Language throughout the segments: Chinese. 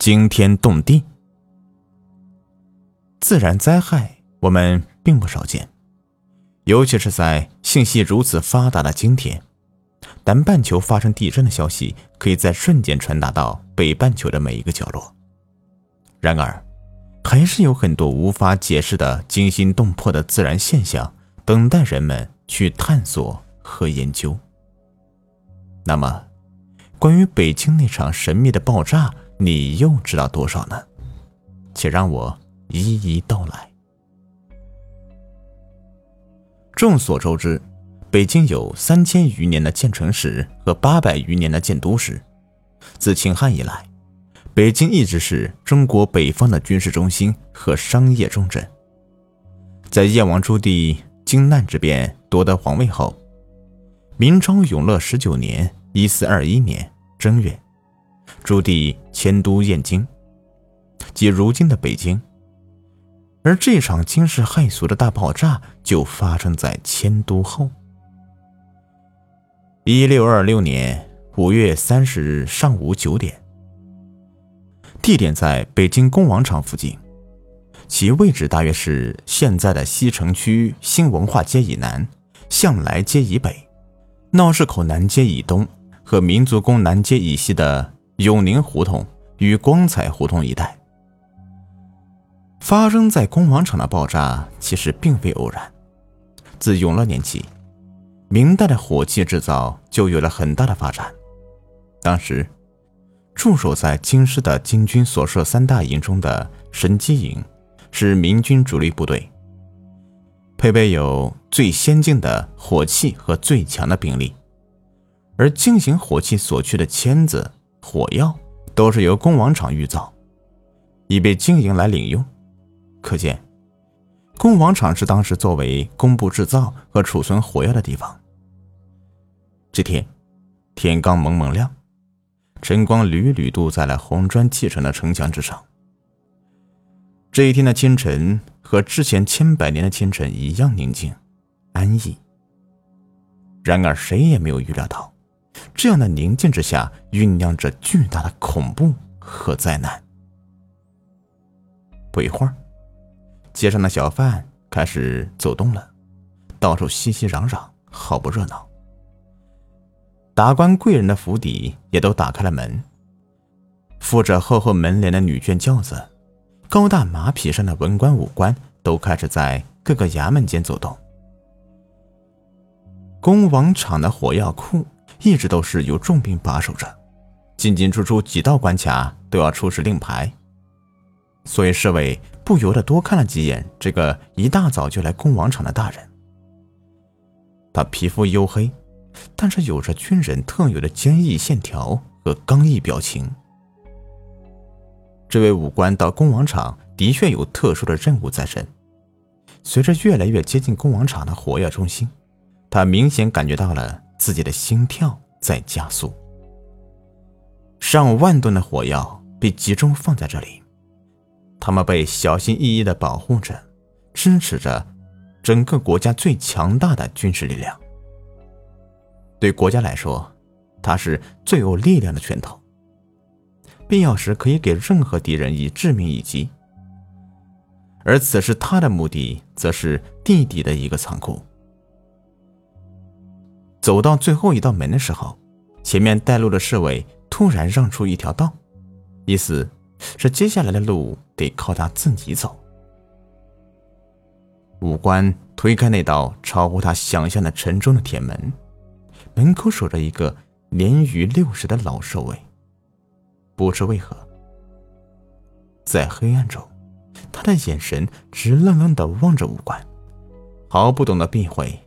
惊天动地。自然灾害我们并不少见，尤其是在信息如此发达的今天，南半球发生地震的消息可以在瞬间传达到北半球的每一个角落。然而，还是有很多无法解释的惊心动魄的自然现象等待人们去探索和研究。那么，关于北京那场神秘的爆炸，你又知道多少呢？且让我一一道来。众所周知，北京有三千余年的建城史和八百余年的建都史。自秦汉以来，北京一直是中国北方的军事中心和商业重镇。在燕王朱棣靖难之变夺得皇位后，明朝永乐十九年（一四二一年）正月，朱棣迁都燕京，即如今的北京。而这场惊世骇俗的大爆炸就发生在迁都后。一六二六年五月三十日上午九点，地点在北京恭王场附近，其位置大约是现在的西城区新文化街以南、向来街以北。闹市口南街以东和民族宫南街以西的永宁胡同与光彩胡同一带，发生在恭王场的爆炸其实并非偶然。自永乐年起，明代的火器制造就有了很大的发展。当时，驻守在京师的金军所设三大营中的神机营，是明军主力部队。配备有最先进的火器和最强的兵力，而进行火器所需的签子、火药都是由工王厂预造，以备经营来领用。可见，工王厂是当时作为工部制造和储存火药的地方。这天，天刚蒙蒙亮，晨光屡屡镀在了红砖砌成的城墙之上。这一天的清晨。和之前千百年的清晨一样宁静、安逸。然而，谁也没有预料到，这样的宁静之下酝酿着巨大的恐怖和灾难。不一会儿，街上的小贩开始走动了，到处熙熙攘攘，好不热闹。达官贵人的府邸也都打开了门，附着厚厚门帘的女眷轿子。高大马匹上的文官武官都开始在各个衙门间走动。恭王场的火药库一直都是由重兵把守着，进进出出几道关卡都要出示令牌，所以侍卫不由得多看了几眼这个一大早就来攻王场的大人。他皮肤黝黑，但是有着军人特有的坚毅线条和刚毅表情。这位武官到攻王场的确有特殊的任务在身。随着越来越接近攻王场的火药中心，他明显感觉到了自己的心跳在加速。上万吨的火药被集中放在这里，他们被小心翼翼地保护着，支持着整个国家最强大的军事力量。对国家来说，它是最有力量的拳头。必要时可以给任何敌人以致命一击，而此时他的目的则是地底的一个仓库。走到最后一道门的时候，前面带路的侍卫突然让出一条道，意思是接下来的路得靠他自己走。武官推开那道超乎他想象的沉重的铁门，门口守着一个年逾六十的老侍卫。不知为何，在黑暗中，他的眼神直愣愣的望着武官，毫不懂得避讳。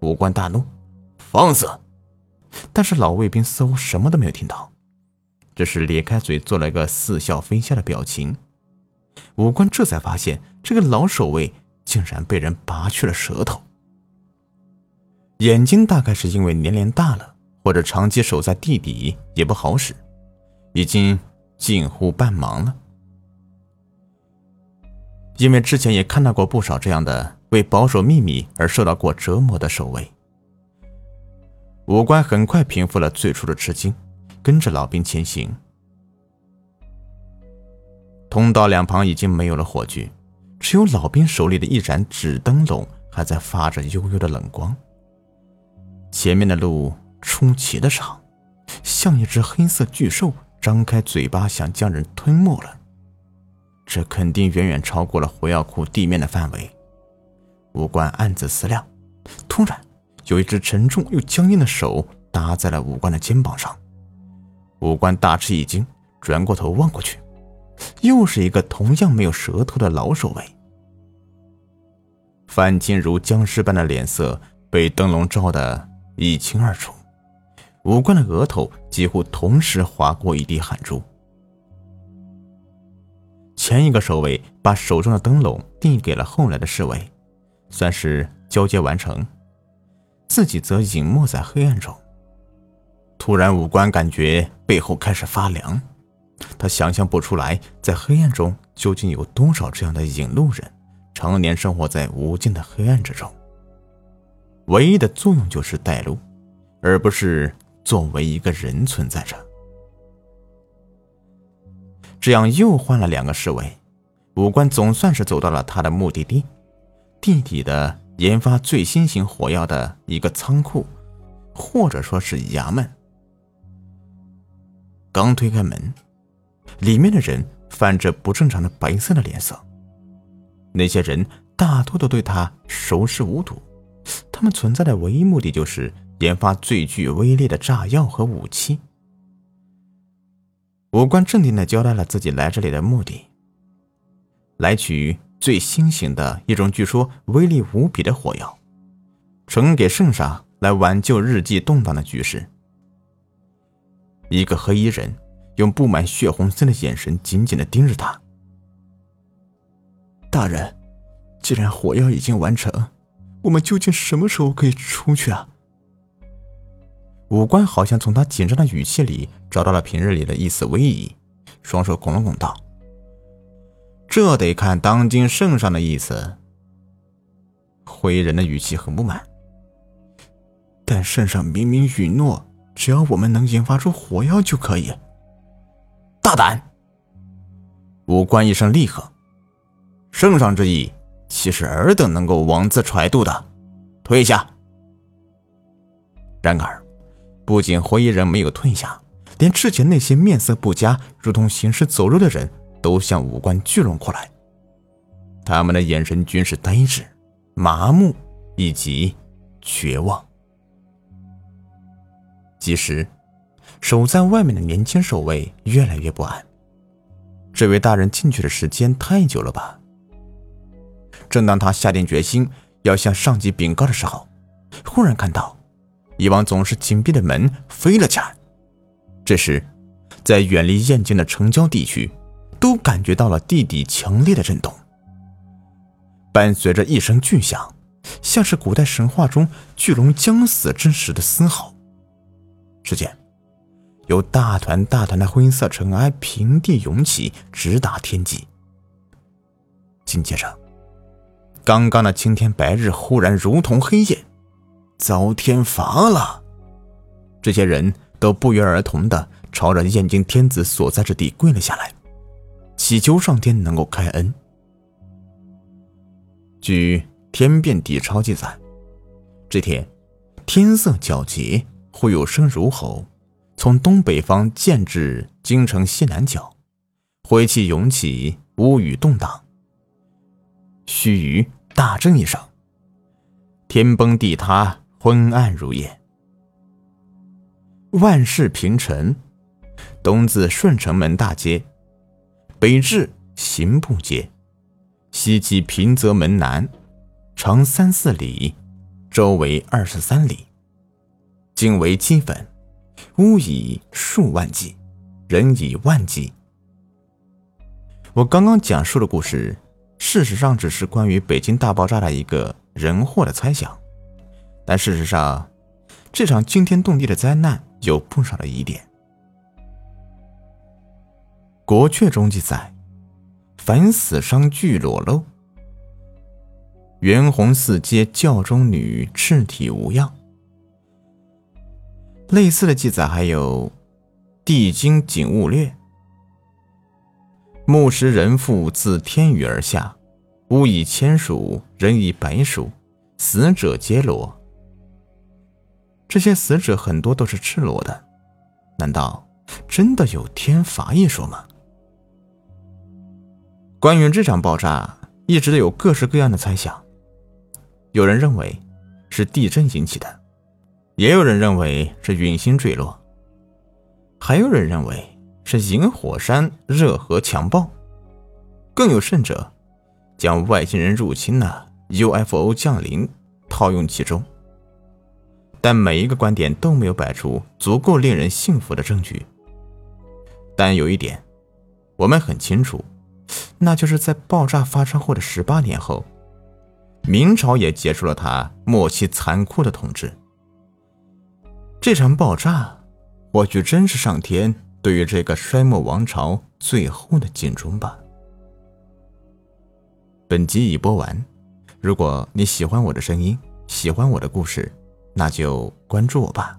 武官大怒：“放肆！”但是老卫兵似乎什么都没有听到，只是咧开嘴做了一个似笑非笑的表情。武官这才发现，这个老守卫竟然被人拔去了舌头。眼睛大概是因为年龄大了，或者长期守在地底也不好使。已经近乎半盲了，因为之前也看到过不少这样的为保守秘密而受到过折磨的守卫。五官很快平复了最初的吃惊，跟着老兵前行。通道两旁已经没有了火炬，只有老兵手里的一盏纸灯笼还在发着幽幽的冷光。前面的路出奇的长，像一只黑色巨兽张开嘴巴想将人吞没了。这肯定远远超过了火药库地面的范围。武官暗自思量，突然有一只沉重又僵硬的手搭在了武官的肩膀上。武官大吃一惊，转过头望过去，又是一个同样没有舌头的老守卫。范金如僵尸般的脸色被灯笼照得一清二楚，武官的额头几乎同时划过一滴汗珠。前一个守卫把手中的灯笼递给了后来的侍卫，算是交接完成，自己则隐没在黑暗中。突然，五官感觉背后开始发凉，他想象不出来，在黑暗中究竟有多少这样的引路人，常年生活在无尽的黑暗之中，唯一的作用就是带路，而不是作为一个人存在着。这样又换了两个侍卫，五官总算是走到了他的目的地——地底的研发最新型火药的一个仓库，或者说是衙门。刚推开门，里面的人泛着不正常的白色的脸色。那些人大多都对他熟视无睹，他们存在的唯一目的就是研发最具威力的炸药和武器。五官镇定的交代了自己来这里的目的：来取最新型的一种据说威力无比的火药，呈给圣上来挽救日记动荡的局势。一个黑衣人用布满血红色的眼神紧紧的盯着他。大人，既然火药已经完成，我们究竟什么时候可以出去啊？五官好像从他紧张的语气里找到了平日里的一丝威仪，双手拱了拱道：“这得看当今圣上的意思。”灰人的语气很不满，但圣上明明允诺，只要我们能研发出火药就可以。大胆！五官一声厉喝：“圣上之意，岂是尔等能够妄自揣度的？退下！”然而。不仅灰衣人没有退下，连之前那些面色不佳、如同行尸走肉的人都向五官聚拢过来。他们的眼神均是呆滞、麻木以及绝望。即时，守在外面的年轻守卫越来越不安。这位大人进去的时间太久了吧？正当他下定决心要向上级禀告的时候，忽然看到。以往总是紧闭的门飞了起来。这时，在远离燕京的城郊地区，都感觉到了地底强烈的震动，伴随着一声巨响，像是古代神话中巨龙将死之时的嘶吼。只见有大团大团的灰色尘埃平地涌起，直达天际。紧接着，刚刚的青天白日忽然如同黑夜。遭天罚了！这些人都不约而同的朝着燕京天子所在之地跪了下来，祈求上天能够开恩。据《天变地钞》记载，这天天色皎洁，忽有声如吼，从东北方渐至京城西南角，灰气涌起，乌雨动荡。须臾，大震一声，天崩地塌。昏暗如夜，万事平成。东自顺城门大街，北至刑部街，西及平泽门南，长三四里，周围二十三里，经为七粉，屋以数万计，人以万计。我刚刚讲述的故事，事实上只是关于北京大爆炸的一个人祸的猜想。但事实上，这场惊天动地的灾难有不少的疑点。国阙中记载：“凡死伤俱裸露，袁弘四阶教中女赤体无恙。”类似的记载还有《帝京景物略》：“木石人父自天宇而下，屋以千数，人以百数，死者皆裸。这些死者很多都是赤裸的，难道真的有天罚一说吗？关于这场爆炸，一直都有各式各样的猜想。有人认为是地震引起的，也有人认为是陨星坠落，还有人认为是引火山热核强爆，更有甚者将外星人入侵的 UFO 降临套用其中。但每一个观点都没有摆出足够令人信服的证据。但有一点，我们很清楚。那就是在爆炸发生后的十八年后，明朝也结束了他末期残酷的统治。这场爆炸，或许真是上天对于这个衰末王朝最后的尽忠吧。本集已播完，如果你喜欢我的声音，喜欢我的故事，那就关注我吧。